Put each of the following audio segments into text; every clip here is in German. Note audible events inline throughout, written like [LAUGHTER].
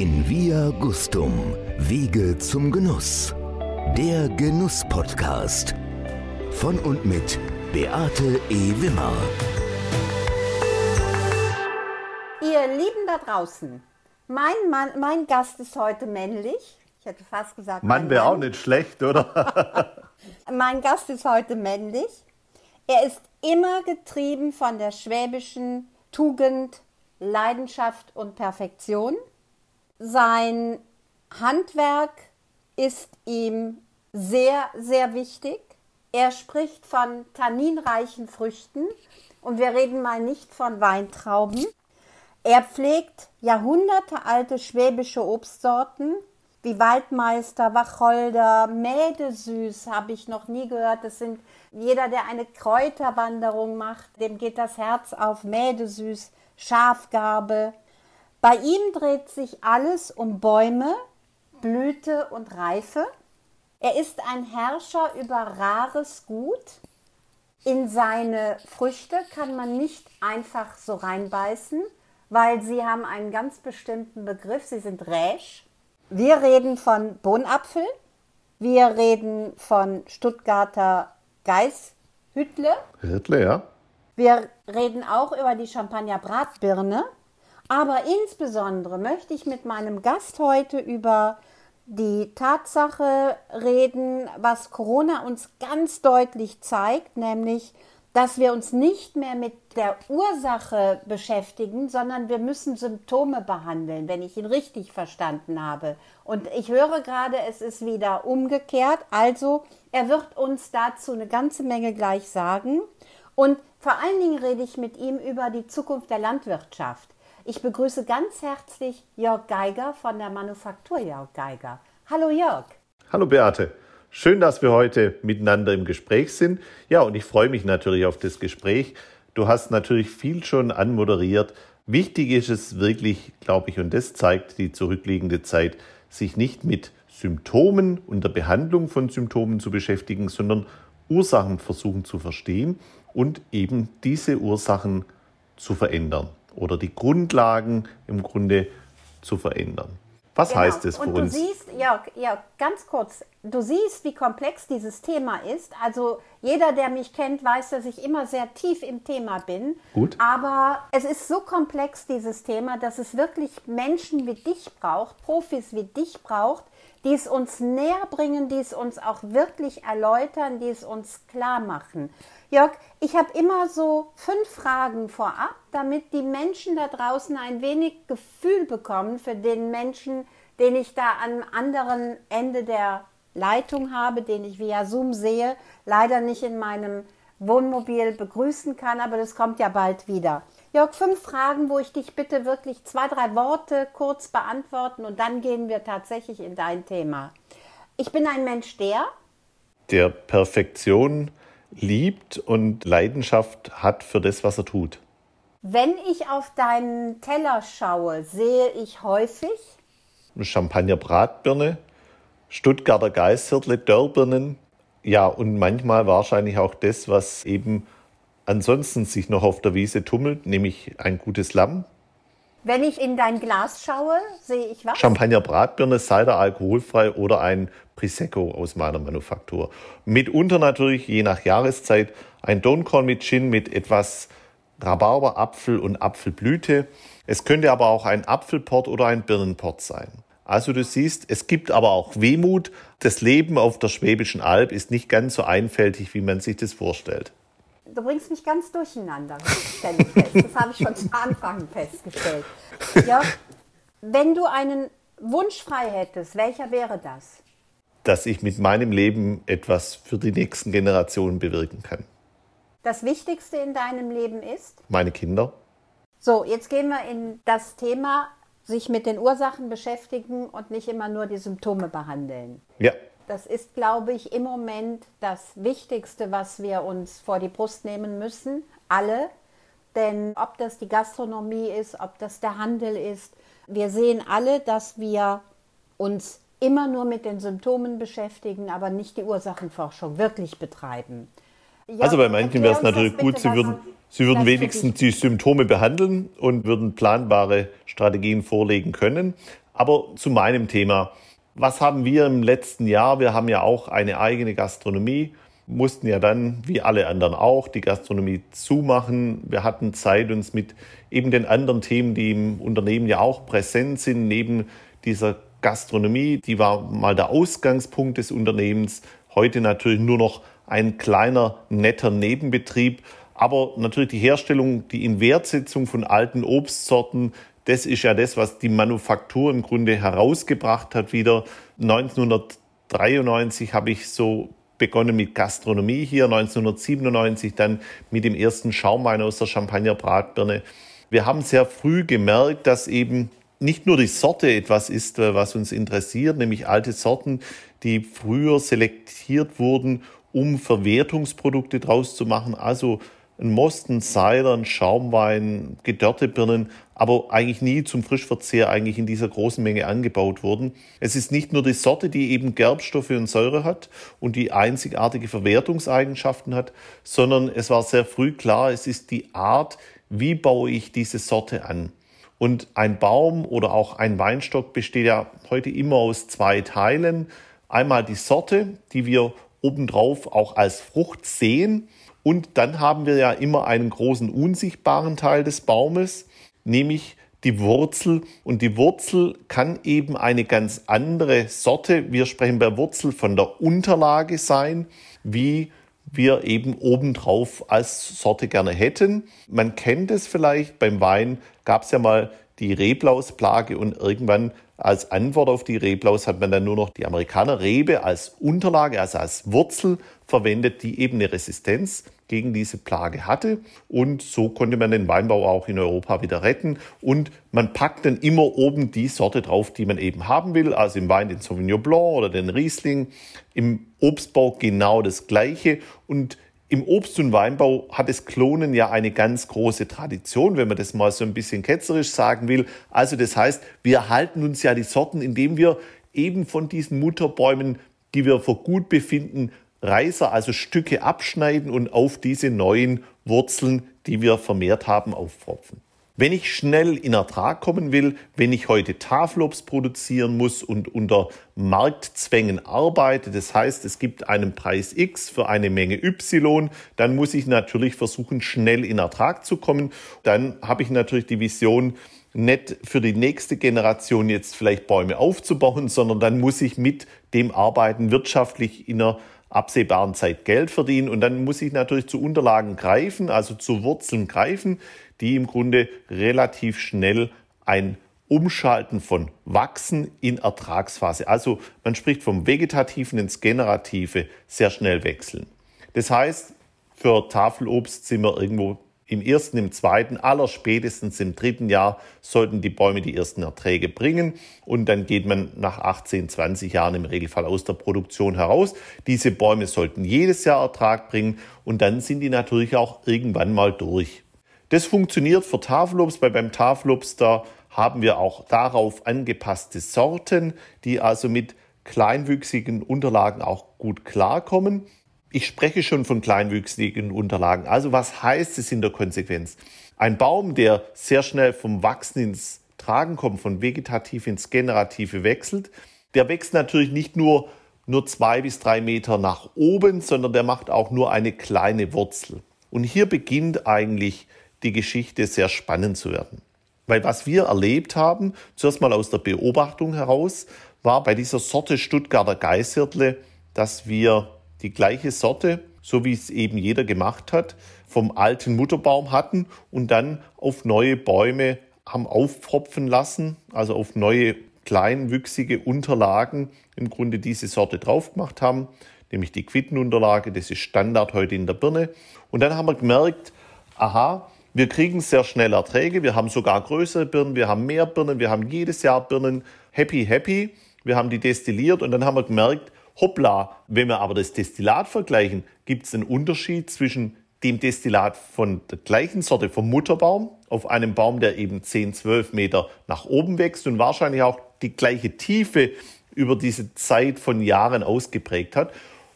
In Via Gustum, Wege zum Genuss. Der Genuss-Podcast. Von und mit Beate E. Wimmer. Ihr Lieben da draußen, mein, Mann, mein Gast ist heute männlich. Ich hätte fast gesagt. Mann wäre auch nicht schlecht, oder? [LAUGHS] Mein Gast ist heute männlich. Er ist immer getrieben von der schwäbischen Tugend, Leidenschaft und Perfektion. Sein Handwerk ist ihm sehr, sehr wichtig. Er spricht von tanninreichen Früchten und wir reden mal nicht von Weintrauben. Er pflegt jahrhundertealte schwäbische Obstsorten wie Waldmeister, Wacholder, Mädesüß habe ich noch nie gehört. Das sind jeder, der eine Kräuterwanderung macht, dem geht das Herz auf Mädesüß, Schafgarbe. Bei ihm dreht sich alles um Bäume, Blüte und Reife. Er ist ein Herrscher über rares Gut. In seine Früchte kann man nicht einfach so reinbeißen, weil sie haben einen ganz bestimmten Begriff. Sie sind räsch. Wir reden von Bohnapfel. Wir reden von Stuttgarter Geißhüttle. Hirtle, ja. Wir reden auch über die Champagner Bratbirne. Aber insbesondere möchte ich mit meinem Gast heute über die Tatsache reden, was Corona uns ganz deutlich zeigt, nämlich, dass wir uns nicht mehr mit der Ursache beschäftigen, sondern wir müssen Symptome behandeln, wenn ich ihn richtig verstanden habe. Und ich höre gerade, es ist wieder umgekehrt. Also, er wird uns dazu eine ganze Menge gleich sagen. Und vor allen Dingen rede ich mit ihm über die Zukunft der Landwirtschaft. Ich begrüße ganz herzlich Jörg Geiger von der Manufaktur Jörg Geiger. Hallo Jörg. Hallo Beate. Schön, dass wir heute miteinander im Gespräch sind. Ja, und ich freue mich natürlich auf das Gespräch. Du hast natürlich viel schon anmoderiert. Wichtig ist es wirklich, glaube ich, und das zeigt die zurückliegende Zeit, sich nicht mit Symptomen und der Behandlung von Symptomen zu beschäftigen, sondern Ursachen versuchen zu verstehen und eben diese Ursachen zu verändern oder die Grundlagen im Grunde zu verändern. Was Genau. heißt es für Und du uns? siehst, Jörg, Jörg, ganz kurz, du siehst, wie komplex dieses Thema ist. Also jeder, der mich kennt, weiß, dass ich immer sehr tief im Thema bin. Gut. Aber es ist so komplex, dieses Thema, dass es wirklich Menschen wie dich braucht, Profis wie dich braucht, die es uns näher bringen, die es uns auch wirklich erläutern, die es uns klar machen. Jörg, ich habe immer so fünf Fragen vorab, damit die Menschen da draußen ein wenig Gefühl bekommen für den Menschen, den ich da am anderen Ende der Leitung habe, den ich via Zoom sehe, leider nicht in meinem Wohnmobil begrüßen kann, aber das kommt ja bald wieder. Jörg, fünf Fragen, wo ich dich bitte wirklich zwei, drei Worte kurz beantworten und dann gehen wir tatsächlich in dein Thema. Ich bin ein Mensch, der der Perfektion liebt und Leidenschaft hat für das, was er tut. Wenn ich auf deinen Teller schaue, sehe ich häufig Champagner Bratbirne, Stuttgarter Geißhirtle, Dörrbirnen, ja, und manchmal wahrscheinlich auch das, was eben ansonsten sich noch auf der Wiese tummelt, nämlich ein gutes Lamm. Wenn ich in dein Glas schaue, sehe ich was? Champagner Bratbirne, Cider alkoholfrei oder ein Prosecco aus meiner Manufaktur. Mitunter natürlich, je nach Jahreszeit, ein Donkorn mit Gin mit etwas Rhabarber, Apfel und Apfelblüte. Es könnte aber auch ein Apfelport oder ein Birnenport sein. Also du siehst, es gibt aber auch Wehmut. Das Leben auf der Schwäbischen Alb ist nicht ganz so einfältig, wie man sich das vorstellt. Du bringst mich ganz durcheinander, stelle ich fest. Das habe ich schon zu Anfang festgestellt. Jörg, wenn du einen Wunsch frei hättest, welcher wäre das? Dass ich mit meinem Leben etwas für die nächsten Generationen bewirken kann. Das Wichtigste in deinem Leben ist? Meine Kinder, So, jetzt gehen wir in das Thema, sich mit den Ursachen beschäftigen und nicht immer nur die Symptome behandeln. ja, Das ist, glaube ich, im Moment das Wichtigste, was wir uns vor die Brust nehmen müssen. Alle. Denn ob das die Gastronomie ist, ob das der Handel ist, wir sehen alle, dass wir uns immer nur mit den Symptomen beschäftigen, aber nicht die Ursachenforschung wirklich betreiben. Ja, Also bei manchen wäre es natürlich gut, bitte, sie würden, sie würden wenigstens die Symptome behandeln und würden planbare Strategien vorlegen können. Aber zu meinem Thema. Was haben wir im letzten Jahr? Wir haben ja auch eine eigene Gastronomie, mussten ja dann, wie alle anderen auch, die Gastronomie zumachen. Wir hatten Zeit, uns mit eben den anderen Themen, die im Unternehmen ja auch präsent sind, neben dieser Gastronomie, die war mal der Ausgangspunkt des Unternehmens, heute natürlich nur noch ein kleiner, netter Nebenbetrieb. Aber natürlich die Herstellung, die Inwertsetzung von alten Obstsorten, das ist ja das, was die Manufaktur im Grunde herausgebracht hat wieder. 1993 habe ich so begonnen mit Gastronomie hier, 1997 dann mit dem ersten Schaumwein aus der Champagner Bratbirne. Wir haben sehr früh gemerkt, dass eben nicht nur die Sorte etwas ist, äh, was uns interessiert, nämlich alte Sorten, die früher selektiert wurden, um Verwertungsprodukte draus zu machen, also ein Mosten, Cider, ein Schaumwein, gedörrte Birnen, aber eigentlich nie zum Frischverzehr eigentlich in dieser großen Menge angebaut wurden. Es ist nicht nur die Sorte, die eben Gerbstoffe und Säure hat und die einzigartige Verwertungseigenschaften hat, sondern es war sehr früh klar, es ist die Art, wie baue ich diese Sorte an. Und ein Baum oder auch ein Weinstock besteht ja heute immer aus zwei Teilen. Einmal die Sorte, die wir obendrauf auch als Frucht sehen. Und dann haben wir ja immer einen großen unsichtbaren Teil des Baumes, nämlich die Wurzel. Und die Wurzel kann eben eine ganz andere Sorte, wir sprechen bei Wurzel von der Unterlage sein, wie wir eben obendrauf als Sorte gerne hätten. Man kennt es vielleicht, beim Wein gab es ja mal die Reblausplage und irgendwann als Antwort auf die Reblaus hat man dann nur noch die Amerikaner Rebe als Unterlage, also als Wurzel verwendet, die eben eine Resistenz gegen diese Plage hatte. Und so konnte man den Weinbau auch in Europa wieder retten. Und man packt dann immer oben die Sorte drauf, die man eben haben will. Also im Wein den Sauvignon Blanc oder den Riesling. Im Obstbau genau das Gleiche. Und im Obst- und Weinbau hat das Klonen ja eine ganz große Tradition, wenn man das mal so ein bisschen ketzerisch sagen will. Also das heißt, wir halten uns ja die Sorten, indem wir eben von diesen Mutterbäumen, die wir für gut befinden, Reiser, also Stücke abschneiden und auf diese neuen Wurzeln, die wir vermehrt haben, aufpfropfen. Wenn ich schnell in Ertrag kommen will, wenn ich heute Tafelobst produzieren muss und unter Marktzwängen arbeite, das heißt, es gibt einen Preis X für eine Menge Y, dann muss ich natürlich versuchen, schnell in Ertrag zu kommen. Dann habe ich natürlich die Vision, nicht für die nächste Generation jetzt vielleicht Bäume aufzubauen, sondern dann muss ich mit dem Arbeiten wirtschaftlich in einer absehbaren Zeit Geld verdienen. Und dann muss ich natürlich zu Unterlagen greifen, also zu Wurzeln greifen, die im Grunde relativ schnell ein Umschalten von Wachsen in Ertragsphase. Also man spricht vom Vegetativen ins Generative sehr schnell wechseln. Das heißt, für Tafelobst sind wir irgendwo im ersten, im zweiten, aller spätestens im dritten Jahr sollten die Bäume die ersten Erträge bringen und dann geht man nach 18, 20 Jahren im Regelfall aus der Produktion heraus. Diese Bäume sollten jedes Jahr Ertrag bringen und dann sind die natürlich auch irgendwann mal durch. Das funktioniert für Tafelobst, weil beim Tafelobst haben wir auch darauf angepasste Sorten, die also mit kleinwüchsigen Unterlagen auch gut klarkommen. Ich spreche schon von kleinwüchsigen Unterlagen. Also was heißt es in der Konsequenz? Ein Baum, der sehr schnell vom Wachsen ins Tragen kommt, von vegetativ ins Generative wechselt, der wächst natürlich nicht nur, nur zwei bis drei Meter nach oben, sondern der macht auch nur eine kleine Wurzel. Und hier beginnt eigentlich die Geschichte sehr spannend zu werden. Weil was wir erlebt haben, zuerst mal aus der Beobachtung heraus, war bei dieser Sorte Stuttgarter Geißhirtle, dass wir die gleiche Sorte, so wie es eben jeder gemacht hat, vom alten Mutterbaum hatten und dann auf neue Bäume haben aufpfropfen lassen, also auf neue kleinwüchsige Unterlagen im Grunde diese Sorte drauf gemacht haben, nämlich die Quittenunterlage, das ist Standard heute in der Birne. Und dann haben wir gemerkt, aha, wir kriegen sehr schnell Erträge, wir haben sogar größere Birnen, wir haben mehr Birnen, wir haben jedes Jahr Birnen, happy, happy. Wir haben die destilliert und dann haben wir gemerkt, hoppla, wenn wir aber das Destillat vergleichen, gibt es einen Unterschied zwischen dem Destillat von der gleichen Sorte vom Mutterbaum auf einem Baum, der eben 10, 12 Meter nach oben wächst und wahrscheinlich auch die gleiche Tiefe über diese Zeit von Jahren ausgeprägt hat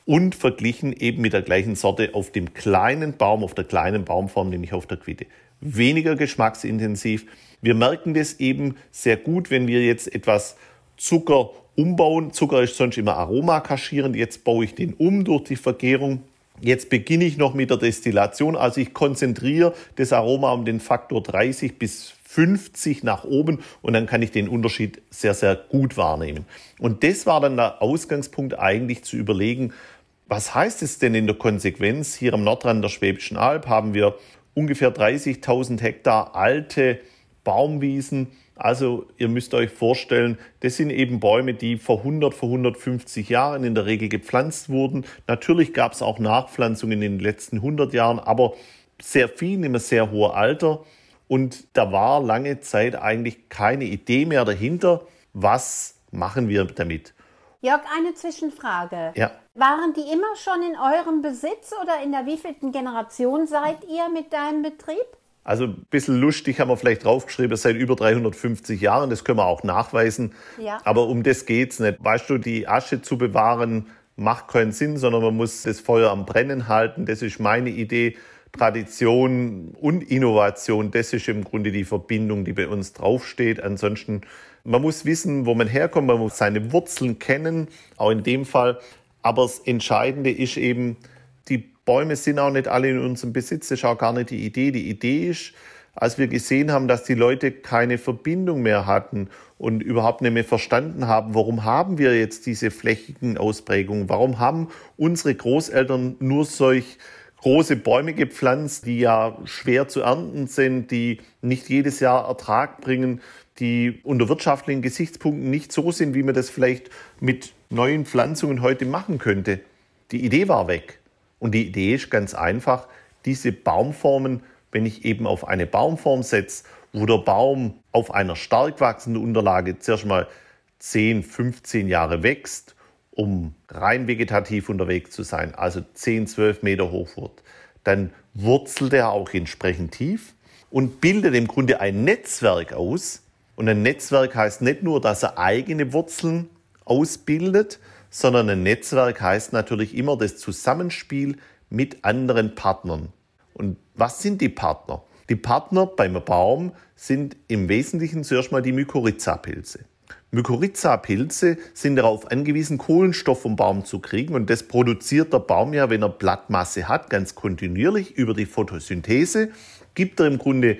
und verglichen eben mit der gleichen Sorte auf dem kleinen Baum, auf der kleinen Baumform, nämlich auf der Quitte. Weniger geschmacksintensiv, Wir merken das eben sehr gut, wenn wir jetzt etwas Zucker umbauen. Zucker ist sonst immer Aroma kaschierend. Jetzt baue ich den um durch die Vergärung. Jetzt beginne ich noch mit der Destillation. Also ich konzentriere das Aroma um den Faktor 30 bis 50 nach oben und dann kann ich den Unterschied sehr, sehr gut wahrnehmen. Und das war dann der Ausgangspunkt eigentlich zu überlegen, was heißt es denn in der Konsequenz? Hier am Nordrand der Schwäbischen Alb haben wir ungefähr 30.000 Hektar alte Baumwiesen. Also ihr müsst euch vorstellen, das sind eben Bäume, die vor 100, vor 150 Jahren in der Regel gepflanzt wurden. Natürlich gab es auch Nachpflanzungen in den letzten 100 Jahren, aber sehr viel einem sehr hohen Alter. Und da war lange Zeit eigentlich keine Idee mehr dahinter, was machen wir damit. Jörg, eine Zwischenfrage. Ja. Waren die immer schon in eurem Besitz oder in der wievielten Generation seid ihr mit deinem Betrieb? Also ein bisschen lustig haben wir vielleicht draufgeschrieben, seit über 350 Jahren, das können wir auch nachweisen. Ja. Aber um das geht's nicht. Weißt du, die Asche zu bewahren macht keinen Sinn, sondern man muss das Feuer am Brennen halten. Das ist meine Idee. Tradition und Innovation, das ist im Grunde die Verbindung, die bei uns draufsteht. Ansonsten, man muss wissen, wo man herkommt, man muss seine Wurzeln kennen, auch in dem Fall. Aber das Entscheidende ist eben, Bäume sind auch nicht alle in unserem Besitz, das ist auch gar nicht die Idee. Die Idee ist, als wir gesehen haben, dass die Leute keine Verbindung mehr hatten und überhaupt nicht mehr verstanden haben, warum haben wir jetzt diese flächigen Ausprägungen? Warum haben unsere Großeltern nur solch große Bäume gepflanzt, die ja schwer zu ernten sind, die nicht jedes Jahr Ertrag bringen, die unter wirtschaftlichen Gesichtspunkten nicht so sind, wie man das vielleicht mit neuen Pflanzungen heute machen könnte. Die Idee war weg. Und die Idee ist ganz einfach, diese Baumformen, wenn ich eben auf eine Baumform setze, wo der Baum auf einer stark wachsenden Unterlage zuerst mal 10, 15 Jahre wächst um rein vegetativ unterwegs zu sein, also 10, 12 Meter hoch wird, dann wurzelt er auch entsprechend tief und bildet im Grunde ein Netzwerk aus. Und ein Netzwerk heißt nicht nur, dass er eigene Wurzeln ausbildet, sondern ein Netzwerk heißt natürlich immer das Zusammenspiel mit anderen Partnern. Und was sind die Partner? Die Partner beim Baum sind im Wesentlichen zuerst mal die Mykorrhiza-Pilze. Mykorrhiza-Pilze sind darauf angewiesen, Kohlenstoff vom Baum zu kriegen. Und das produziert der Baum ja, wenn er Blattmasse hat, ganz kontinuierlich über die Photosynthese. Gibt er im Grunde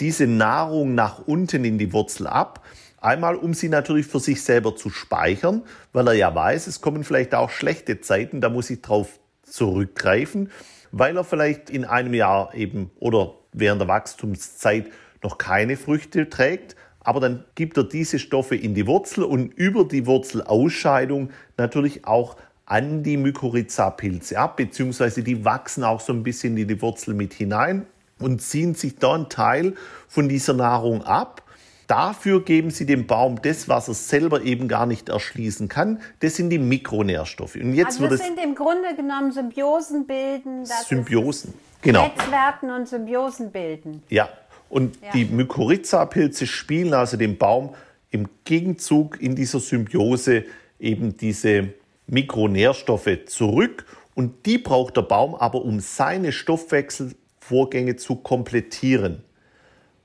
diese Nahrung nach unten in die Wurzel ab. Einmal, um sie natürlich für sich selber zu speichern, weil er ja weiß, es kommen vielleicht auch schlechte Zeiten, da muss ich drauf zurückgreifen, weil er vielleicht in einem Jahr eben oder während der Wachstumszeit noch keine Früchte trägt, aber dann gibt er diese Stoffe in die Wurzel und über die Wurzelausscheidung natürlich auch an die Mykorrhiza-Pilze ab, beziehungsweise die wachsen auch so ein bisschen in die Wurzel mit hinein und ziehen sich da einen Teil von dieser Nahrung ab. Dafür geben sie dem Baum das, was er selber eben gar nicht erschließen kann. Das sind die Mikronährstoffe. Und jetzt also das sind im Grunde genommen Symbiosen bilden. Symbiosen, genau. Netzwerken und Symbiosen bilden. Ja, und ja. die Mykorrhiza-Pilze spielen also dem Baum im Gegenzug in dieser Symbiose eben diese Mikronährstoffe zurück. Und die braucht der Baum aber, um seine Stoffwechselvorgänge zu komplettieren.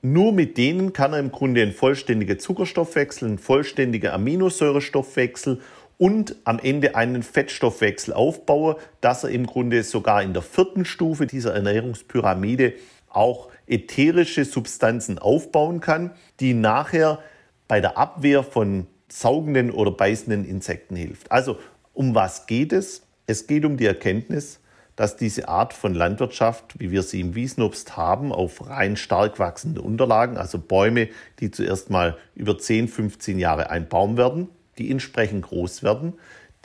Nur mit denen kann er im Grunde einen vollständigen Zuckerstoffwechsel, einen vollständigen Aminosäurestoffwechsel und am Ende einen Fettstoffwechsel aufbauen, dass er im Grunde sogar in der vierten Stufe dieser Ernährungspyramide auch ätherische Substanzen aufbauen kann, die nachher bei der Abwehr von saugenden oder beißenden Insekten hilft. Also um was geht es? Es geht um die Erkenntnis, dass diese Art von Landwirtschaft, wie wir sie im Wiesenobst haben, auf rein stark wachsende Unterlagen, also Bäume, die zuerst mal über 10, 15 Jahre ein Baum werden, die entsprechend groß werden,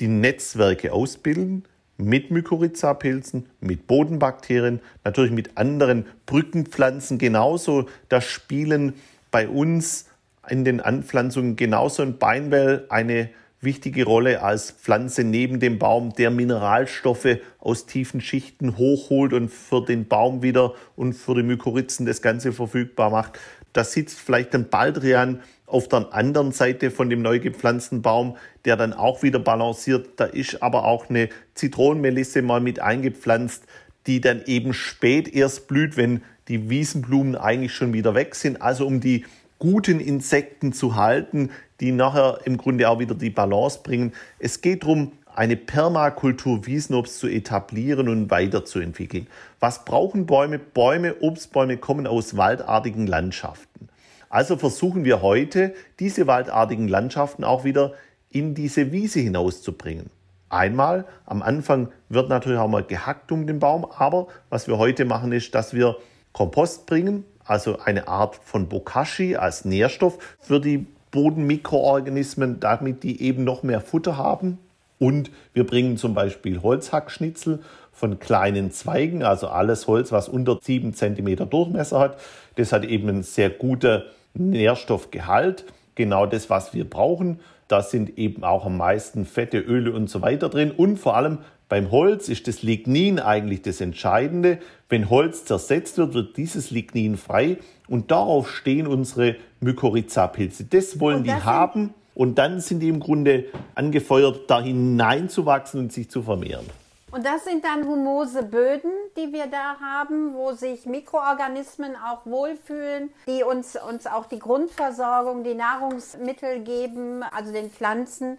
die Netzwerke ausbilden, mit Mykorrhiza-Pilzen, mit Bodenbakterien, natürlich mit anderen Brückenpflanzen genauso. Da spielen bei uns in den Anpflanzungen genauso ein Beinwell eine wichtige Rolle als Pflanze neben dem Baum, der Mineralstoffe aus tiefen Schichten hochholt und für den Baum wieder und für die Mykorrhizen das Ganze verfügbar macht. Da sitzt vielleicht ein Baldrian auf der anderen Seite von dem neu gepflanzten Baum, der dann auch wieder balanciert. Da ist aber auch eine Zitronenmelisse mal mit eingepflanzt, die dann eben spät erst blüht, wenn die Wiesenblumen eigentlich schon wieder weg sind. Also um die guten Insekten zu halten, die nachher im Grunde auch wieder die Balance bringen. Es geht darum, eine Permakultur Wiesnobst zu etablieren und weiterzuentwickeln. Was brauchen Bäume? Bäume, Obstbäume kommen aus waldartigen Landschaften. Also versuchen wir heute, diese waldartigen Landschaften auch wieder in diese Wiese hinauszubringen. Einmal, am Anfang wird natürlich auch mal gehackt um den Baum, aber was wir heute machen ist, dass wir Kompost bringen, also eine Art von Bokashi als Nährstoff für die Bodenmikroorganismen, damit die eben noch mehr Futter haben. Und wir bringen zum Beispiel Holzhackschnitzel von kleinen Zweigen, also alles Holz, was unter 7 cm Durchmesser hat. Das hat eben einen sehr guten Nährstoffgehalt, genau das, was wir brauchen. Da sind eben auch am meisten Fette, Öle und so weiter drin. Und vor allem beim Holz ist das Lignin eigentlich das Entscheidende. Wenn Holz zersetzt wird, wird dieses Lignin frei und darauf stehen unsere Mykorrhiza-Pilze. Das wollen das die haben und dann sind die im Grunde angefeuert, da hineinzuwachsen und sich zu vermehren. Und das sind dann humose Böden, die wir da haben, wo sich Mikroorganismen auch wohlfühlen, die uns, uns auch die Grundversorgung, die Nahrungsmittel geben, also den Pflanzen.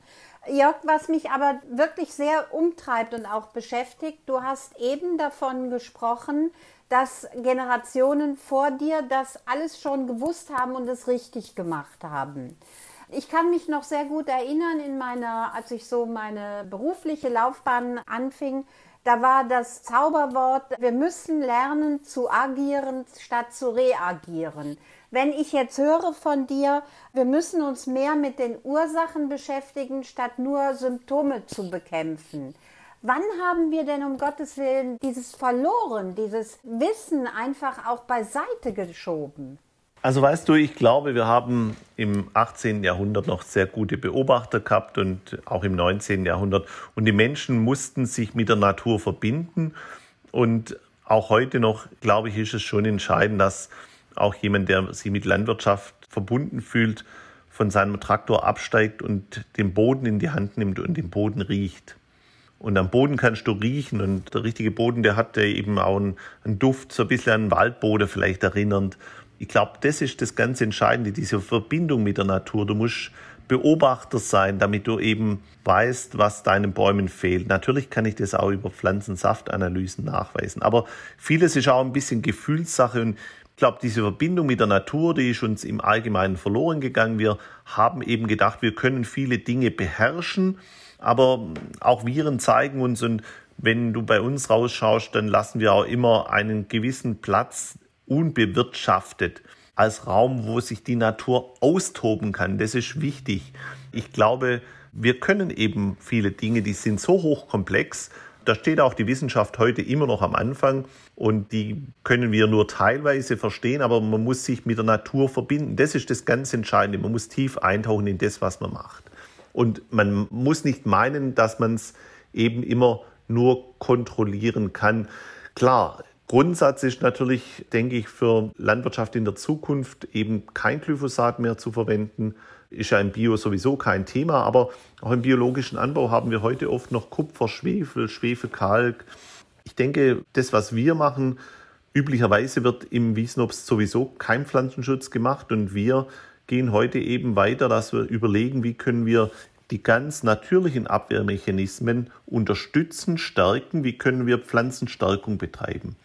Jörg, was mich aber wirklich sehr umtreibt und auch beschäftigt, du hast eben davon gesprochen, dass Generationen vor dir das alles schon gewusst haben und es richtig gemacht haben. Ich kann mich noch sehr gut erinnern, in meiner, als ich so meine berufliche Laufbahn anfing, da war das Zauberwort, wir müssen lernen zu agieren statt zu reagieren. Wenn ich jetzt höre von dir, wir müssen uns mehr mit den Ursachen beschäftigen, statt nur Symptome zu bekämpfen. Wann haben wir denn um Gottes Willen dieses verloren, dieses Wissen einfach auch beiseite geschoben? Also weißt du, ich glaube, wir haben im 18. Jahrhundert noch sehr gute Beobachter gehabt und auch im 19. Jahrhundert. Und die Menschen mussten sich mit der Natur verbinden. Und auch heute noch, glaube ich, ist es schon entscheidend, dass auch jemand, der sich mit Landwirtschaft verbunden fühlt, von seinem Traktor absteigt und den Boden in die Hand nimmt und den Boden riecht. Und am Boden kannst du riechen und der richtige Boden, der hat eben auch einen, einen Duft, so ein bisschen an Waldboden vielleicht erinnernd ich glaube, das ist das ganz Entscheidende, diese Verbindung mit der Natur. Du musst Beobachter sein, damit du eben weißt, was deinen Bäumen fehlt. Natürlich kann ich das auch über Pflanzensaftanalysen nachweisen, aber vieles ist auch ein bisschen Gefühlssache und ich glaube, diese Verbindung mit der Natur, die ist uns im Allgemeinen verloren gegangen. Wir haben eben gedacht, wir können viele Dinge beherrschen, aber auch Viren zeigen uns und wenn du bei uns rausschaust, dann lassen wir auch immer einen gewissen Platz unbewirtschaftet als Raum, wo sich die Natur austoben kann. Das ist wichtig. Ich glaube, wir können eben viele Dinge, die sind so hochkomplex. Da steht auch die Wissenschaft heute immer noch am Anfang und die können wir nur teilweise verstehen, aber man muss sich mit der Natur verbinden. Das ist das ganz Entscheidende. Man muss tief eintauchen in das, was man macht. Und man muss nicht meinen, dass man es eben immer nur kontrollieren kann. Klar, Grundsatz ist natürlich, denke ich, für Landwirtschaft in der Zukunft eben kein Glyphosat mehr zu verwenden. Ist ja im Bio sowieso kein Thema, aber auch im biologischen Anbau haben wir heute oft noch Kupfer, Schwefel, Schwefelkalk. Ich denke, das, was wir machen, üblicherweise wird im Wiesnobst sowieso kein Pflanzenschutz gemacht und wir gehen heute eben weiter, dass wir überlegen, wie können wir die ganz natürlichen Abwehrmechanismen unterstützen, stärken, wie können wir Pflanzenstärkung betreiben.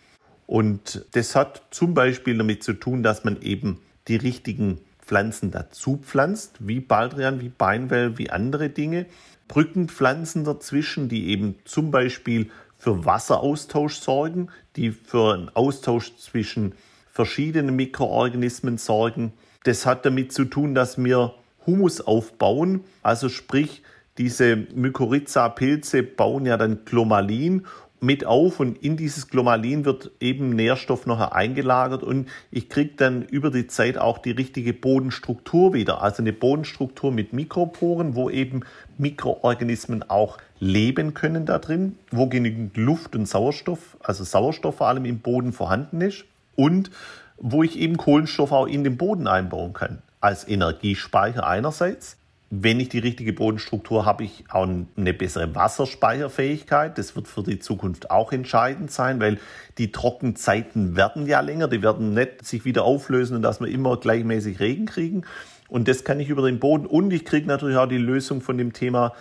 Und das hat zum Beispiel damit zu tun, dass man eben die richtigen Pflanzen dazu pflanzt, wie Baldrian, wie Beinwell, wie andere Dinge. Brückenpflanzen dazwischen, die eben zum Beispiel für Wasseraustausch sorgen, die für einen Austausch zwischen verschiedenen Mikroorganismen sorgen. Das hat damit zu tun, dass wir Humus aufbauen, also sprich, diese Mykorrhiza-Pilze bauen ja dann Glomalin mit auf und in dieses Glomalin wird eben Nährstoff noch eingelagert und ich kriege dann über die Zeit auch die richtige Bodenstruktur wieder. Also eine Bodenstruktur mit Mikroporen, wo eben Mikroorganismen auch leben können da drin, wo genügend Luft und Sauerstoff, also Sauerstoff vor allem im Boden vorhanden ist und wo ich eben Kohlenstoff auch in den Boden einbauen kann. Als Energiespeicher einerseits, wenn ich die richtige Bodenstruktur habe, ich auch eine bessere Wasserspeicherfähigkeit. Das wird für die Zukunft auch entscheidend sein, weil die Trockenzeiten werden ja länger. Die werden nicht sich wieder auflösen und dass wir immer gleichmäßig Regen kriegen. Und das kann ich über den Boden. Und ich kriege natürlich auch die Lösung von dem Thema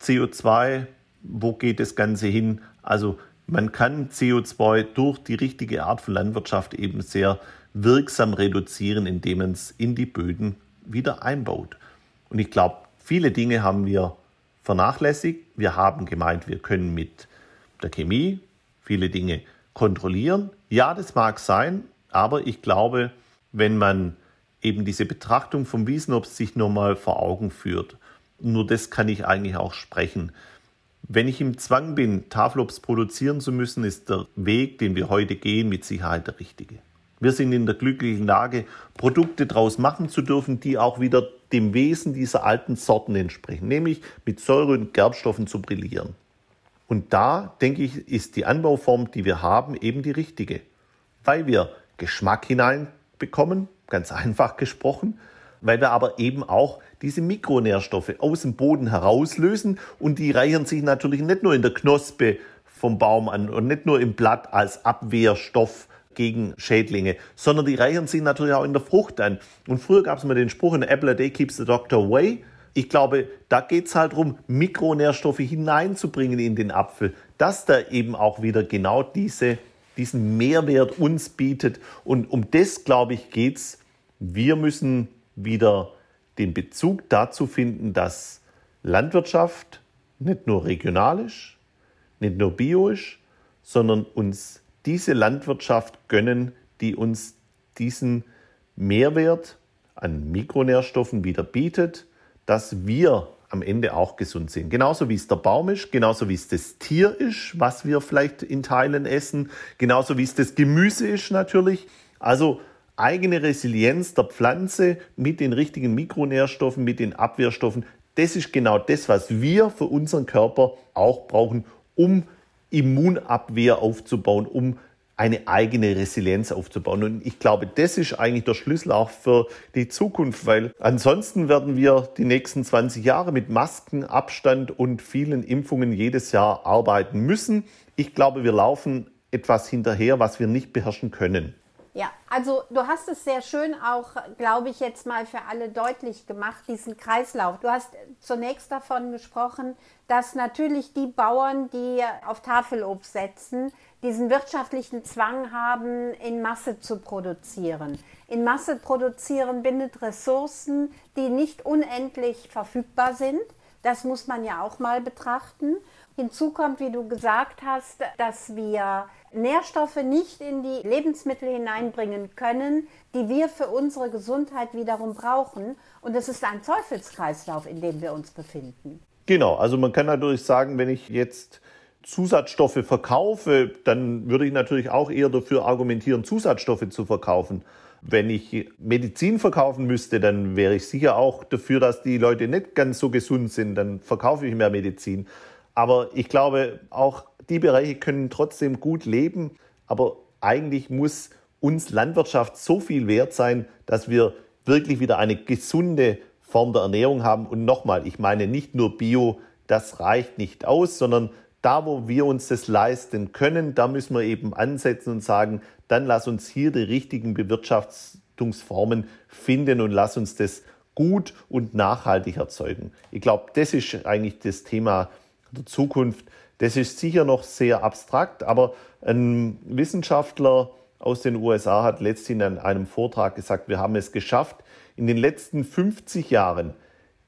CO2. Wo geht das Ganze hin? Also man kann CO2 durch die richtige Art von Landwirtschaft eben sehr wirksam reduzieren, indem man es in die Böden wieder einbaut. Und ich glaube, viele Dinge haben wir vernachlässigt. Wir haben gemeint, wir können mit der Chemie viele Dinge kontrollieren. Ja, das mag sein, aber ich glaube, wenn man eben diese Betrachtung vom Wiesenobst sich nochmal vor Augen führt, nur das kann ich eigentlich auch sprechen. Wenn ich im Zwang bin, Tafelobst produzieren zu müssen, ist der Weg, den wir heute gehen, mit Sicherheit der richtige. Wir sind in der glücklichen Lage, Produkte daraus machen zu dürfen, die auch wieder dem Wesen dieser alten Sorten entsprechen, nämlich mit Säure und Gerbstoffen zu brillieren. Und da, denke ich, ist die Anbauform, die wir haben, eben die richtige, weil wir Geschmack hineinbekommen, ganz [LAUGHS] einfach gesprochen, weil wir aber eben auch diese Mikronährstoffe aus dem Boden herauslösen und die reichern sich natürlich nicht nur in der Knospe vom Baum an und nicht nur im Blatt als Abwehrstoff gegen Schädlinge, sondern die reichern sich natürlich auch in der Frucht an. Und früher gab es mal den Spruch, an apple a day keeps the doctor away. Ich glaube, da geht es halt darum, Mikronährstoffe hineinzubringen in den Apfel, dass da eben auch wieder genau diese, diesen Mehrwert uns bietet. Und um das, glaube ich, geht es. Wir müssen wieder den Bezug dazu finden, dass Landwirtschaft nicht nur regionalisch, nicht nur bioisch, sondern uns diese Landwirtschaft gönnen, die uns diesen Mehrwert an Mikronährstoffen wieder bietet, dass wir am Ende auch gesund sind. Genauso wie es der Baum ist, genauso wie es das Tier ist, was wir vielleicht in Teilen essen, genauso wie es das Gemüse ist natürlich. Also eigene Resilienz der Pflanze mit den richtigen Mikronährstoffen, mit den Abwehrstoffen, das ist genau das, was wir für unseren Körper auch brauchen, um Immunabwehr aufzubauen, um eine eigene Resilienz aufzubauen. Und ich glaube, das ist eigentlich der Schlüssel auch für die Zukunft, weil ansonsten werden wir die nächsten 20 Jahre mit Masken, Abstand und vielen Impfungen jedes Jahr arbeiten müssen. Ich glaube, wir laufen etwas hinterher, was wir nicht beherrschen können. Ja, also du hast es sehr schön auch, glaube ich, jetzt mal für alle deutlich gemacht, diesen Kreislauf. Du hast zunächst davon gesprochen, dass natürlich die Bauern, die auf Tafelobst setzen, diesen wirtschaftlichen Zwang haben, in Masse zu produzieren. In Masse produzieren bindet Ressourcen, die nicht unendlich verfügbar sind. Das muss man ja auch mal betrachten. Hinzu kommt, wie du gesagt hast, dass wir Nährstoffe nicht in die Lebensmittel hineinbringen können, die wir für unsere Gesundheit wiederum brauchen. Und es ist ein Teufelskreislauf, in dem wir uns befinden. Genau, also man kann natürlich sagen, wenn ich jetzt Zusatzstoffe verkaufe, dann würde ich natürlich auch eher dafür argumentieren, Zusatzstoffe zu verkaufen. Wenn ich Medizin verkaufen müsste, dann wäre ich sicher auch dafür, dass die Leute nicht ganz so gesund sind. Dann verkaufe ich mehr Medizin. Aber ich glaube, auch die Bereiche können trotzdem gut leben. Aber eigentlich muss uns Landwirtschaft so viel wert sein, dass wir wirklich wieder eine gesunde Form der Ernährung haben. Und nochmal, ich meine nicht nur Bio, das reicht nicht aus, sondern da, wo wir uns das leisten können, da müssen wir eben ansetzen und sagen, dann lass uns hier die richtigen Bewirtschaftungsformen finden und lass uns das gut und nachhaltig erzeugen. Ich glaube, das ist eigentlich das Thema der Zukunft. Das ist sicher noch sehr abstrakt, aber ein Wissenschaftler aus den USA hat letzthin in einem Vortrag gesagt, wir haben es geschafft, in den letzten 50 Jahren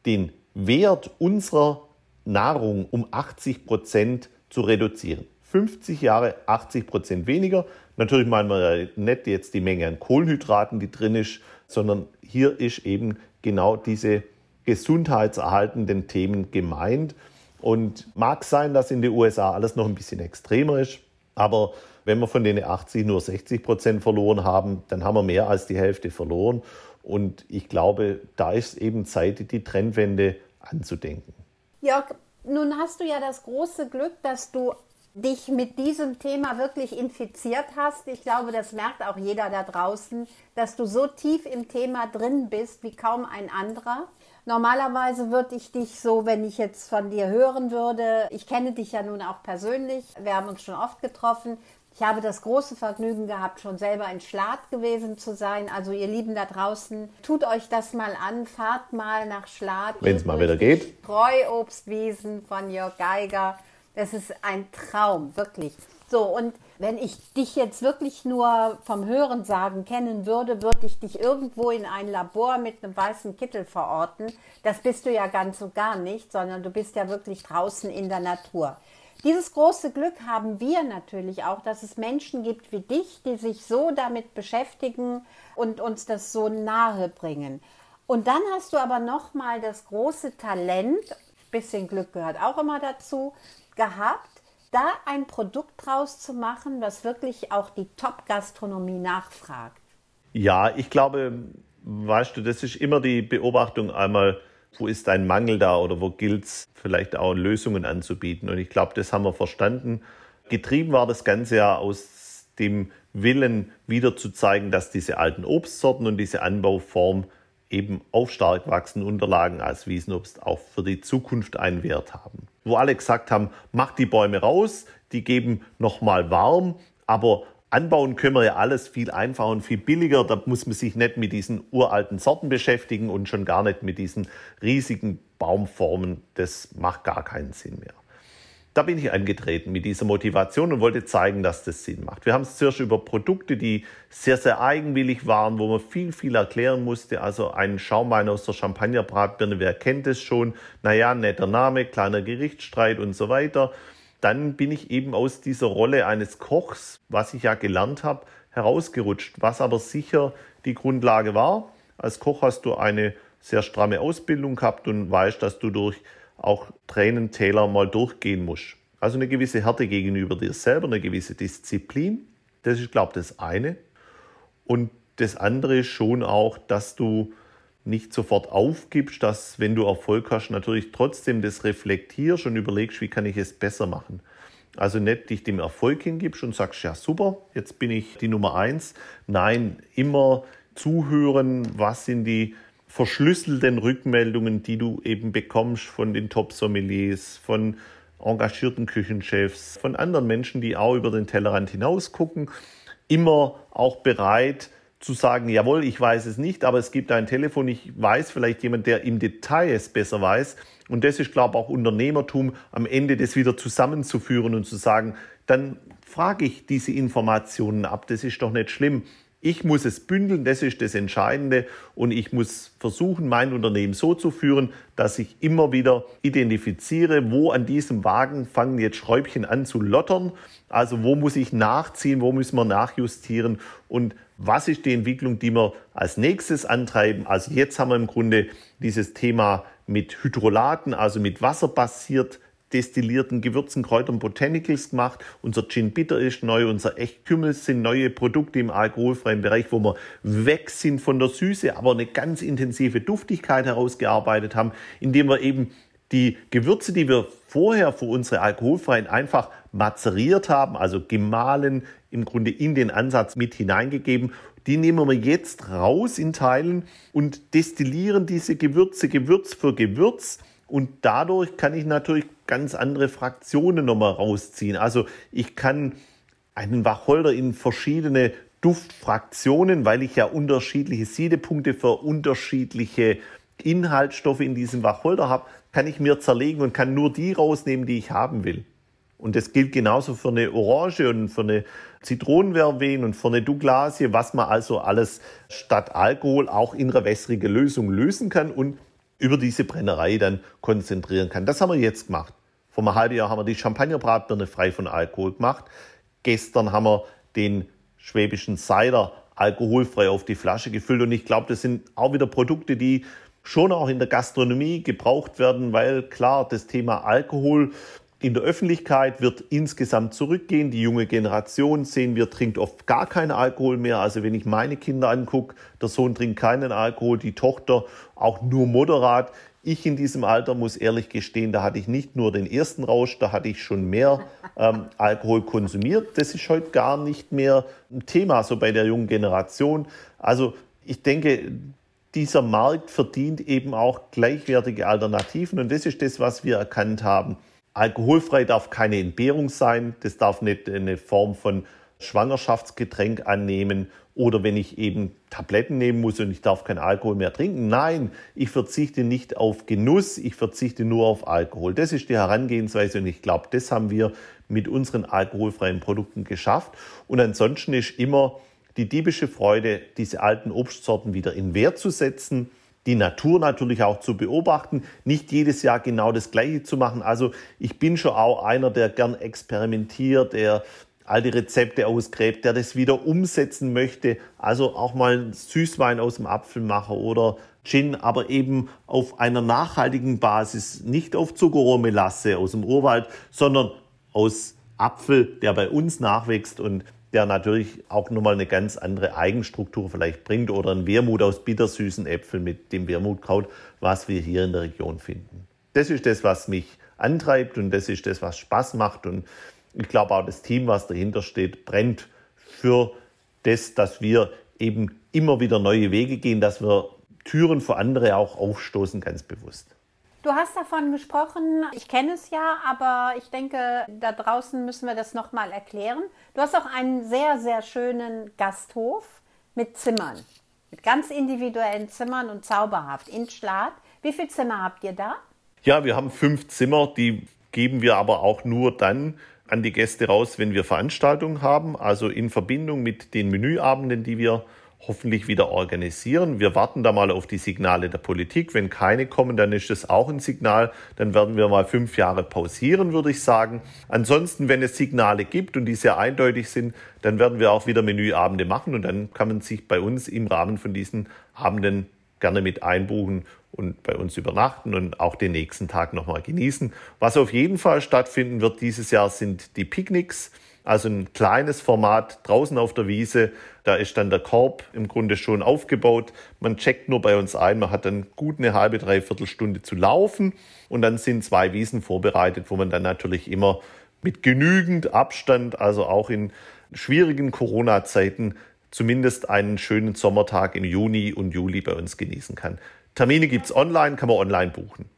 den Wert unserer Nahrung um 80 Prozent zu reduzieren. 50 Jahre 80 Prozent weniger. Natürlich meinen wir ja nicht jetzt die Menge an Kohlenhydraten, die drin ist, sondern hier ist eben genau diese gesundheitserhaltenden Themen gemeint. Und mag sein, dass in den USA alles noch ein bisschen extremer ist, aber wenn wir von den 80 nur 60 Prozent verloren haben, dann haben wir mehr als die Hälfte verloren. Und ich glaube, da ist eben Zeit, die Trendwende anzudenken. Jörg, nun hast du ja das große Glück, dass du dich mit diesem Thema wirklich infiziert hast. Ich glaube, das merkt auch jeder da draußen, dass du so tief im Thema drin bist wie kaum ein anderer. Normalerweise würde ich dich so, wenn ich jetzt von dir hören würde, ich kenne dich ja nun auch persönlich, wir haben uns schon oft getroffen. Ich habe das große Vergnügen gehabt, schon selber in Schlad gewesen zu sein. Also ihr Lieben da draußen, tut euch das mal an, fahrt mal nach Schlad. Wenn es mal wieder geht. Streuobstwiesen von Jörg Geiger. Das ist ein Traum, wirklich. So, und wenn ich dich jetzt wirklich nur vom Hörensagen kennen würde, würde ich dich irgendwo in ein Labor mit einem weißen Kittel verorten. Das bist du ja ganz so gar nicht, sondern du bist ja wirklich draußen in der Natur. Dieses große Glück haben wir natürlich auch, dass es Menschen gibt wie dich, die sich so damit beschäftigen und uns das so nahe bringen. Und dann hast du aber noch mal das große Talent, bisschen Glück gehört auch immer dazu, gehabt, da ein Produkt draus zu machen, was wirklich auch die Top-Gastronomie nachfragt. Ja, ich glaube, weißt du, das ist immer die Beobachtung einmal, wo ist ein Mangel da oder wo gilt es vielleicht auch Lösungen anzubieten. Und ich glaube, das haben wir verstanden. Getrieben war das Ganze ja aus dem Willen, wieder zu zeigen, dass diese alten Obstsorten und diese Anbauform eben auf stark wachsenden Unterlagen als Wiesenobst auch für die Zukunft einen Wert haben. Wo alle gesagt haben, macht die Bäume raus, die geben nochmal warm, aber Anbauen können wir ja alles viel einfacher und viel billiger. Da muss man sich nicht mit diesen uralten Sorten beschäftigen und schon gar nicht mit diesen riesigen Baumformen. Das macht gar keinen Sinn mehr. Da bin ich angetreten mit dieser Motivation und wollte zeigen, dass das Sinn macht. Wir haben es zuerst über Produkte, die sehr, sehr eigenwillig waren, wo man viel, viel erklären musste. Also ein Schaumwein aus der Champagnerbratbirne, wer kennt es schon? Naja, netter Name, kleiner Gerichtsstreit und so weiter dann bin ich eben aus dieser Rolle eines Kochs, was ich ja gelernt habe, herausgerutscht, was aber sicher die Grundlage war. Als Koch hast du eine sehr stramme Ausbildung gehabt und weißt, dass du durch auch Tränentäler mal durchgehen musst. Also eine gewisse Härte gegenüber dir selber, eine gewisse Disziplin. Das ist, glaube ich, das eine. Und das andere ist schon auch, dass du nicht sofort aufgibst, dass wenn du Erfolg hast, natürlich trotzdem das reflektierst und überlegst, wie kann ich es besser machen. Also nicht dich dem Erfolg hingibst und sagst, ja super, jetzt bin ich die Nummer eins. Nein, immer zuhören, was sind die verschlüsselten Rückmeldungen, die du eben bekommst von den Top-Sommeliers, von engagierten Küchenchefs, von anderen Menschen, die auch über den Tellerrand hinaus gucken. Immer auch bereit, zu sagen, jawohl, ich weiß es nicht, aber es gibt ein Telefon, ich weiß vielleicht jemand, der im Detail es besser weiß. Und das ist, glaube ich, auch Unternehmertum, am Ende das wieder zusammenzuführen und zu sagen, dann frage ich diese Informationen ab, das ist doch nicht schlimm. Ich muss es bündeln, das ist das Entscheidende. Und ich muss versuchen, mein Unternehmen so zu führen, dass ich immer wieder identifiziere, wo an diesem Wagen fangen jetzt Schräubchen an zu lottern. Also wo muss ich nachziehen, wo müssen wir nachjustieren und was ist die Entwicklung, die wir als nächstes antreiben. Also jetzt haben wir im Grunde dieses Thema mit Hydrolaten, also mit wasserbasiert destillierten Gewürzen, Kräutern, Botanicals gemacht. Unser Gin Bitter ist neu, unser Echtkümmel sind neue Produkte im alkoholfreien Bereich, wo wir weg sind von der Süße, aber eine ganz intensive Duftigkeit herausgearbeitet haben, indem wir eben die Gewürze, die wir vorher für unsere alkoholfreien einfach mazeriert haben, also gemahlen, im Grunde in den Ansatz mit hineingegeben, die nehmen wir jetzt raus in Teilen und destillieren diese Gewürze Gewürz für Gewürz und dadurch kann ich natürlich ganz andere Fraktionen nochmal rausziehen. Also ich kann einen Wacholder in verschiedene Duftfraktionen, weil ich ja unterschiedliche Siedepunkte für unterschiedliche Inhaltsstoffe in diesem Wacholder habe, kann ich mir zerlegen und kann nur die rausnehmen, die ich haben will. Und das gilt genauso für eine Orange und für eine Zitronenverben und für eine Douglasie, was man also alles statt Alkohol auch in einer wässrige Lösung lösen kann und über diese Brennerei dann konzentrieren kann. Das haben wir jetzt gemacht. Vor einem halben Jahr haben wir die Champagnerbratbirne frei von Alkohol gemacht. Gestern haben wir den schwäbischen Cider alkoholfrei auf die Flasche gefüllt. Und ich glaube, das sind auch wieder Produkte, die schon auch in der Gastronomie gebraucht werden, weil klar, das Thema Alkohol in der Öffentlichkeit wird insgesamt zurückgehen. Die junge Generation sehen wir trinkt oft gar keinen Alkohol mehr. Also wenn ich meine Kinder angucke, der Sohn trinkt keinen Alkohol, die Tochter auch nur moderat. Ich in diesem Alter muss ehrlich gestehen, da hatte ich nicht nur den ersten Rausch, da hatte ich schon mehr ähm, Alkohol konsumiert. Das ist heute gar nicht mehr ein Thema so bei der jungen Generation. Also ich denke, dieser Markt verdient eben auch gleichwertige Alternativen und das ist das, was wir erkannt haben. Alkoholfrei darf keine Entbehrung sein, das darf nicht eine Form von Schwangerschaftsgetränk annehmen oder wenn ich eben Tabletten nehmen muss und ich darf keinen Alkohol mehr trinken. Nein, ich verzichte nicht auf Genuss, ich verzichte nur auf Alkohol. Das ist die Herangehensweise und ich glaube, das haben wir mit unseren alkoholfreien Produkten geschafft. Und ansonsten ist immer die diebische Freude, diese alten Obstsorten wieder in Wert zu setzen die Natur natürlich auch zu beobachten, nicht jedes Jahr genau das Gleiche zu machen. Also ich bin schon auch einer, der gern experimentiert, der alte Rezepte ausgräbt, der das wieder umsetzen möchte. Also auch mal Süßwein aus dem Apfel machen oder Gin, aber eben auf einer nachhaltigen Basis, nicht auf Zuckerrohrmelasse aus dem Urwald, sondern aus Apfel, der bei uns nachwächst und der natürlich auch nochmal eine ganz andere Eigenstruktur vielleicht bringt oder ein Wermut aus bittersüßen Äpfeln mit dem Wermutkraut, was wir hier in der Region finden. Das ist das, was mich antreibt und das ist das, was Spaß macht und ich glaube auch das Team, was dahinter steht, brennt für das, dass wir eben immer wieder neue Wege gehen, dass wir Türen für andere auch aufstoßen, ganz bewusst. Du hast davon gesprochen, ich kenne es ja, aber ich denke, da draußen müssen wir das nochmal erklären. Du hast auch einen sehr, sehr schönen Gasthof mit Zimmern, mit ganz individuellen Zimmern und zauberhaft in Schlad. Wie viele Zimmer habt ihr da? Ja, wir haben fünf Zimmer, die geben wir aber auch nur dann an die Gäste raus, wenn wir Veranstaltungen haben, also in Verbindung mit den Menüabenden, die wir hoffentlich wieder organisieren. Wir warten da mal auf die Signale der Politik. Wenn keine kommen, dann ist das auch ein Signal. Dann werden wir mal fünf Jahre pausieren, würde ich sagen. Ansonsten, wenn es Signale gibt und die sehr eindeutig sind, dann werden wir auch wieder Menüabende machen und dann kann man sich bei uns im Rahmen von diesen Abenden gerne mit einbuchen und bei uns übernachten und auch den nächsten Tag nochmal genießen. Was auf jeden Fall stattfinden wird dieses Jahr sind die Picknicks. Also ein kleines Format draußen auf der Wiese. Da ist dann der Korb im Grunde schon aufgebaut. Man checkt nur bei uns ein. Man hat dann gut eine halbe, dreiviertel Stunde zu laufen. Und dann sind zwei Wiesen vorbereitet, wo man dann natürlich immer mit genügend Abstand, also auch in schwierigen Corona-Zeiten, zumindest einen schönen Sommertag im Juni und Juli bei uns genießen kann. Termine gibt es online, kann man online buchen.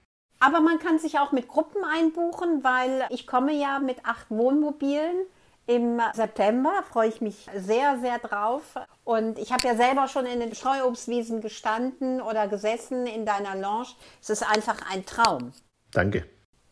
Aber man kann sich auch mit Gruppen einbuchen, weil ich komme ja mit acht Wohnmobilen im September freue ich mich sehr, sehr drauf. Und ich habe ja selber schon in den Streuobstwiesen gestanden oder gesessen in deiner Lounge. Es ist einfach ein Traum. Danke.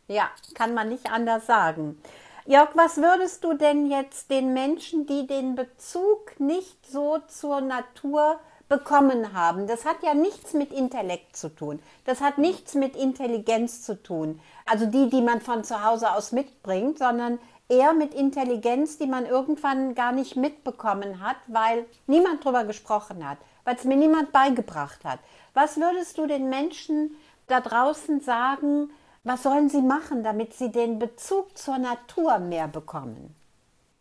Ja, kann man nicht anders sagen. Jörg, was würdest du denn jetzt den Menschen, die den Bezug nicht so zur Natur bekommen haben, das hat ja nichts mit Intellekt zu tun, das hat nichts mit Intelligenz zu tun, also die, die man von zu Hause aus mitbringt, sondern eher mit Intelligenz, die man irgendwann gar nicht mitbekommen hat, weil niemand drüber gesprochen hat, weil es mir niemand beigebracht hat. Was würdest du den Menschen da draußen sagen, was sollen sie machen, damit sie den Bezug zur Natur mehr bekommen?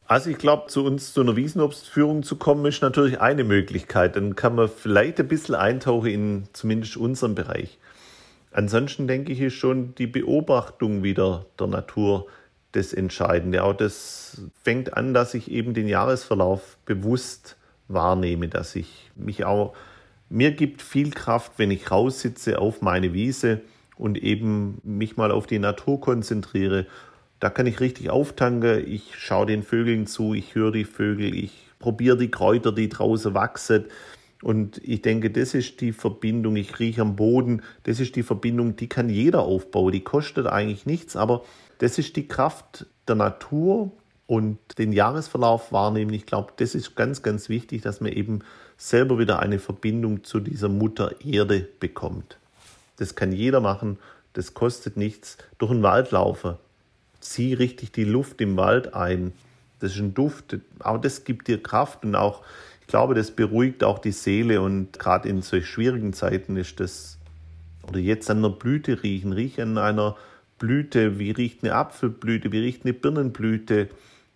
Also ich glaube, zu uns zu einer Wiesenobstführung zu kommen, ist natürlich eine Möglichkeit. Dann kann man vielleicht ein bisschen eintauchen in zumindest unseren Bereich. Ansonsten denke ich, ist schon die Beobachtung wieder der Natur das Entscheidende. Auch das fängt an, dass ich eben den Jahresverlauf bewusst wahrnehme, dass ich mich auch, mir gibt viel Kraft, wenn ich raussitze auf meine Wiese und eben mich mal auf die Natur konzentriere. Da kann ich richtig auftanken. Ich schaue den Vögeln zu, ich höre die Vögel, ich probiere die Kräuter, die draußen wachsen. Und ich denke, das ist die Verbindung. Ich rieche am Boden. Das ist die Verbindung, die kann jeder aufbauen. Die kostet eigentlich nichts, aber das ist die Kraft der Natur und den Jahresverlauf wahrnehmen. Ich glaube, das ist ganz, ganz wichtig, dass man eben selber wieder eine Verbindung zu dieser Mutter Erde bekommt. Das kann jeder machen, das kostet nichts. Durch den Wald laufen, zieh richtig die Luft im Wald ein. Das ist ein Duft, auch das gibt dir Kraft und auch, glaube, das beruhigt auch die Seele und gerade in solch schwierigen Zeiten ist das, oder jetzt an einer Blüte riechen, riech an einer Blüte, wie riecht eine Apfelblüte, wie riecht eine Birnenblüte.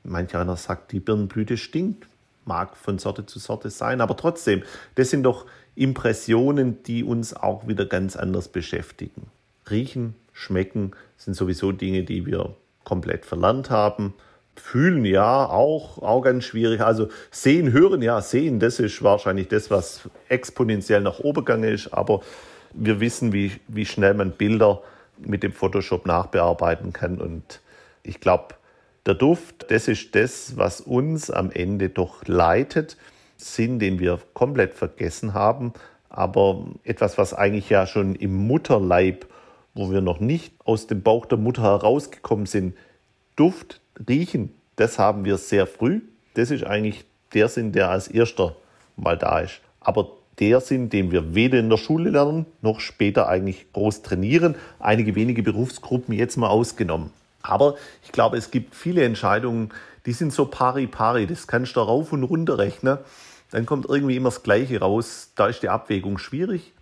Manch einer sagt, die Birnenblüte stinkt. Mag von Sorte zu Sorte sein, aber trotzdem, das sind doch Impressionen, die uns auch wieder ganz anders beschäftigen. Riechen, schmecken sind sowieso Dinge, die wir komplett verlernt haben. Fühlen ja auch, auch ganz schwierig. Also sehen, hören ja, sehen, das ist wahrscheinlich das, was exponentiell nach oben gegangen ist. Aber wir wissen, wie, wie schnell man Bilder mit dem Photoshop nachbearbeiten kann. Und ich glaube, der Duft, das ist das, was uns am Ende doch leitet. Sinn, den wir komplett vergessen haben, aber etwas, was eigentlich ja schon im Mutterleib, wo wir noch nicht aus dem Bauch der Mutter herausgekommen sind, Duft, Riechen, das haben wir sehr früh. Das ist eigentlich der Sinn, der als erster mal da ist. Aber der Sinn, den wir weder in der Schule lernen, noch später eigentlich groß trainieren. Einige wenige Berufsgruppen jetzt mal ausgenommen. Aber ich glaube, es gibt viele Entscheidungen, die sind so pari pari. Das kannst du rauf und runter rechnen. Dann kommt irgendwie immer das Gleiche raus. Da ist die Abwägung schwierig.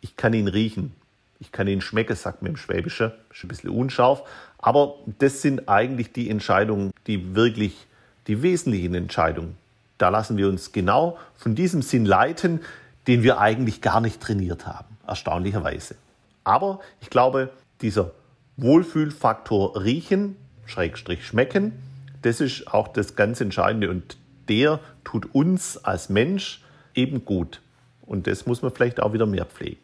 Ich kann ihn riechen. Ich kann ihn schmecken, sagt mir im Schwäbischen. Ist ein bisschen unscharf. Aber das sind eigentlich die Entscheidungen, die wirklich die wesentlichen Entscheidungen. Da lassen wir uns genau von diesem Sinn leiten, den wir eigentlich gar nicht trainiert haben, erstaunlicherweise. Aber ich glaube, dieser Wohlfühlfaktor riechen, Schrägstrich schmecken, das ist auch das ganz Entscheidende und der tut uns als Mensch eben gut. Und das muss man vielleicht auch wieder mehr pflegen.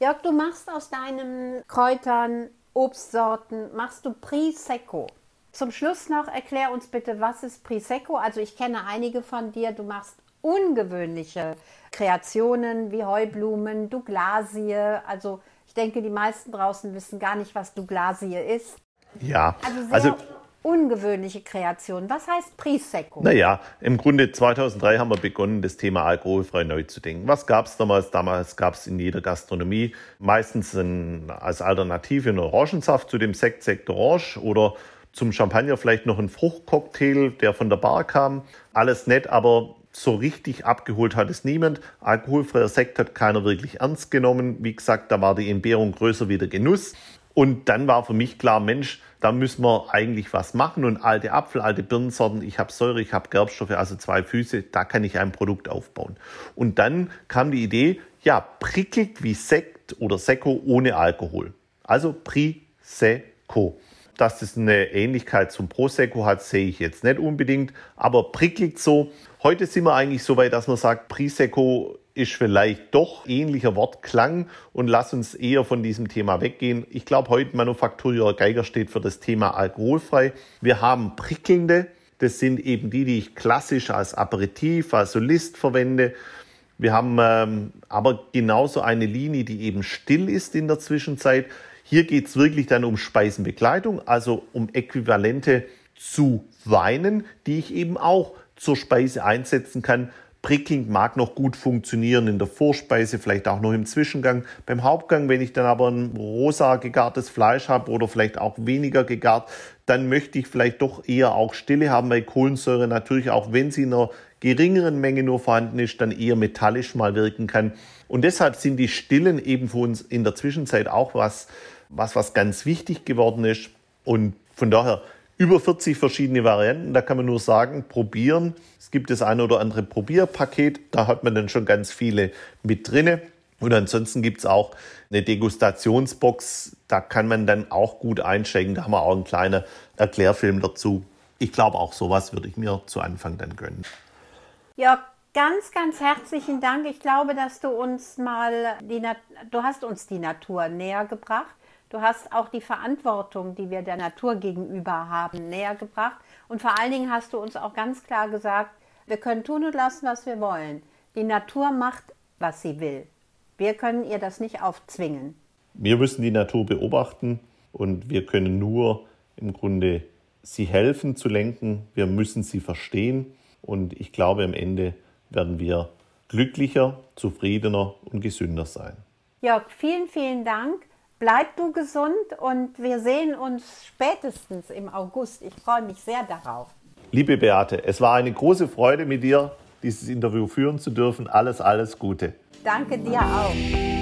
Jörg, du machst aus deinen Kräutern, Obstsorten, machst du Prisecco. Zum Schluss noch erklär uns bitte, was ist Prisecco? Also ich kenne einige von dir, du machst ungewöhnliche Kreationen wie Heublumen, Douglasie. Also ich denke, die meisten draußen wissen gar nicht, was Douglasie ist. Ja, also, also ungewöhnliche Kreation. Was heißt Prisecco? Naja, im Grunde 2003 haben wir begonnen, das Thema alkoholfrei neu zu denken. Was gab es damals? Damals gab es in jeder Gastronomie meistens ein, als Alternative einen Orangensaft zu dem Sekt, Sekt Orange oder zum Champagner vielleicht noch ein Fruchtcocktail, der von der Bar kam. Alles nett, aber so richtig abgeholt hat es niemand. Alkoholfreier Sekt hat keiner wirklich ernst genommen. Wie gesagt, da war die Entbehrung größer wie der Genuss. Und dann war für mich klar, Mensch, da müssen wir eigentlich was machen. Und alte Apfel, alte Birnensorten, ich habe Säure, ich habe Gerbstoffe, also zwei Füße, da kann ich ein Produkt aufbauen. Und dann kam die Idee, ja, prickelt wie Sekt oder Sekko ohne Alkohol. Also Pri-Sekko. Dass das eine Ähnlichkeit zum Prosecco hat, sehe ich jetzt nicht unbedingt, aber prickelt so. Heute sind wir eigentlich so weit, dass man sagt, Prosecco ist vielleicht doch ähnlicher Wortklang und lass uns eher von diesem Thema weggehen. Ich glaube, heute Manufaktur Jörg Geiger steht für das Thema alkoholfrei. Wir haben prickelnde, das sind eben die, die ich klassisch als Aperitif, als Solist verwende. Wir haben ähm, aber genauso eine Linie, die eben still ist in der Zwischenzeit. Hier geht es wirklich dann um Speisenbegleitung, also um Äquivalente zu Weinen, die ich eben auch zur Speise einsetzen kann. Pricking mag noch gut funktionieren in der Vorspeise, vielleicht auch noch im Zwischengang. Beim Hauptgang, wenn ich dann aber ein rosa gegartes Fleisch habe oder vielleicht auch weniger gegart, dann möchte ich vielleicht doch eher auch Stille haben, weil Kohlensäure natürlich auch, wenn sie in einer geringeren Menge nur vorhanden ist, dann eher metallisch mal wirken kann. Und deshalb sind die Stillen eben für uns in der Zwischenzeit auch was, was, was ganz wichtig geworden ist. Und von daher über 40 verschiedene Varianten. Da kann man nur sagen, probieren. Es gibt das eine oder andere Probierpaket. Da hat man dann schon ganz viele mit drinne. Und ansonsten gibt es auch eine Degustationsbox. Da kann man dann auch gut einsteigen. Da haben wir auch einen kleinen Erklärfilm dazu. Ich glaube, auch sowas würde ich mir zu Anfang dann gönnen. Ja, ganz, ganz herzlichen Dank. Ich glaube, dass du uns mal die, du hast uns die Natur näher gebracht. Du hast auch die Verantwortung, die wir der Natur gegenüber haben, näher gebracht. Und vor allen Dingen hast du uns auch ganz klar gesagt, wir können tun und lassen, was wir wollen. Die Natur macht, was sie will. Wir können ihr das nicht aufzwingen. Wir müssen die Natur beobachten und wir können nur im Grunde sie helfen zu lenken. Wir müssen sie verstehen und ich glaube, am Ende werden wir glücklicher, zufriedener und gesünder sein. Jörg, vielen, vielen Dank. Bleib du gesund und wir sehen uns spätestens im August. Ich freue mich sehr darauf. Liebe Beate, es war eine große Freude mit dir, dieses Interview führen zu dürfen. Alles, alles Gute. Danke dir auch.